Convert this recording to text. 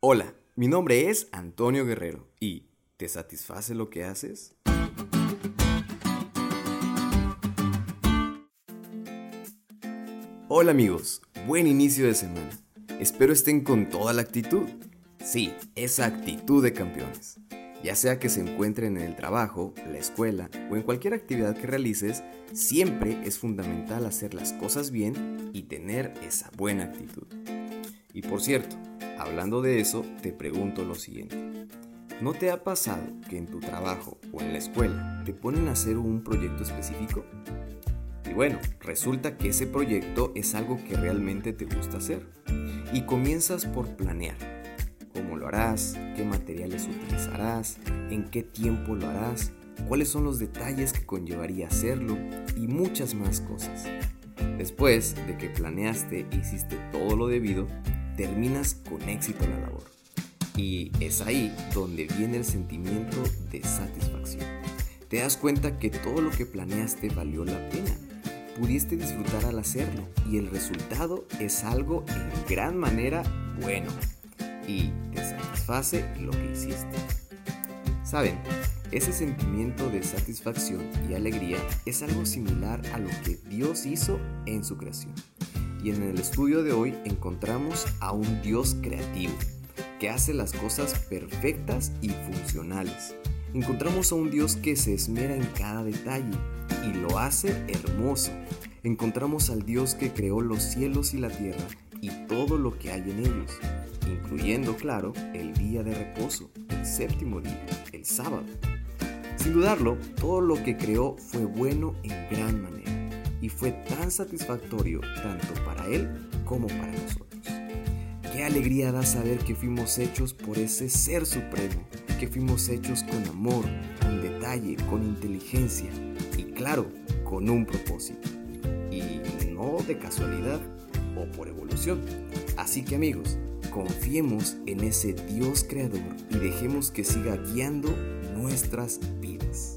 Hola, mi nombre es Antonio Guerrero y ¿te satisface lo que haces? Hola amigos, buen inicio de semana. Espero estén con toda la actitud. Sí, esa actitud de campeones. Ya sea que se encuentren en el trabajo, la escuela o en cualquier actividad que realices, siempre es fundamental hacer las cosas bien y tener esa buena actitud. Y por cierto, hablando de eso, te pregunto lo siguiente. ¿No te ha pasado que en tu trabajo o en la escuela te ponen a hacer un proyecto específico? Y bueno, resulta que ese proyecto es algo que realmente te gusta hacer. Y comienzas por planear cómo lo harás, qué materiales utilizarás, en qué tiempo lo harás, cuáles son los detalles que conllevaría hacerlo y muchas más cosas. Después de que planeaste e hiciste todo lo debido, terminas con éxito la labor. Y es ahí donde viene el sentimiento de satisfacción. Te das cuenta que todo lo que planeaste valió la pena. Pudiste disfrutar al hacerlo y el resultado es algo en gran manera bueno y te satisface lo que hiciste. Saben, ese sentimiento de satisfacción y alegría es algo similar a lo que Dios hizo en su creación. Y en el estudio de hoy encontramos a un Dios creativo, que hace las cosas perfectas y funcionales. Encontramos a un Dios que se esmera en cada detalle y lo hace hermoso. Encontramos al Dios que creó los cielos y la tierra y todo lo que hay en ellos incluyendo, claro, el día de reposo, el séptimo día, el sábado. Sin dudarlo, todo lo que creó fue bueno en gran manera y fue tan satisfactorio tanto para Él como para nosotros. Qué alegría da saber que fuimos hechos por ese Ser Supremo, que fuimos hechos con amor, con detalle, con inteligencia y claro, con un propósito. Y no de casualidad o por evolución. Así que amigos, Confiemos en ese Dios creador y dejemos que siga guiando nuestras vidas.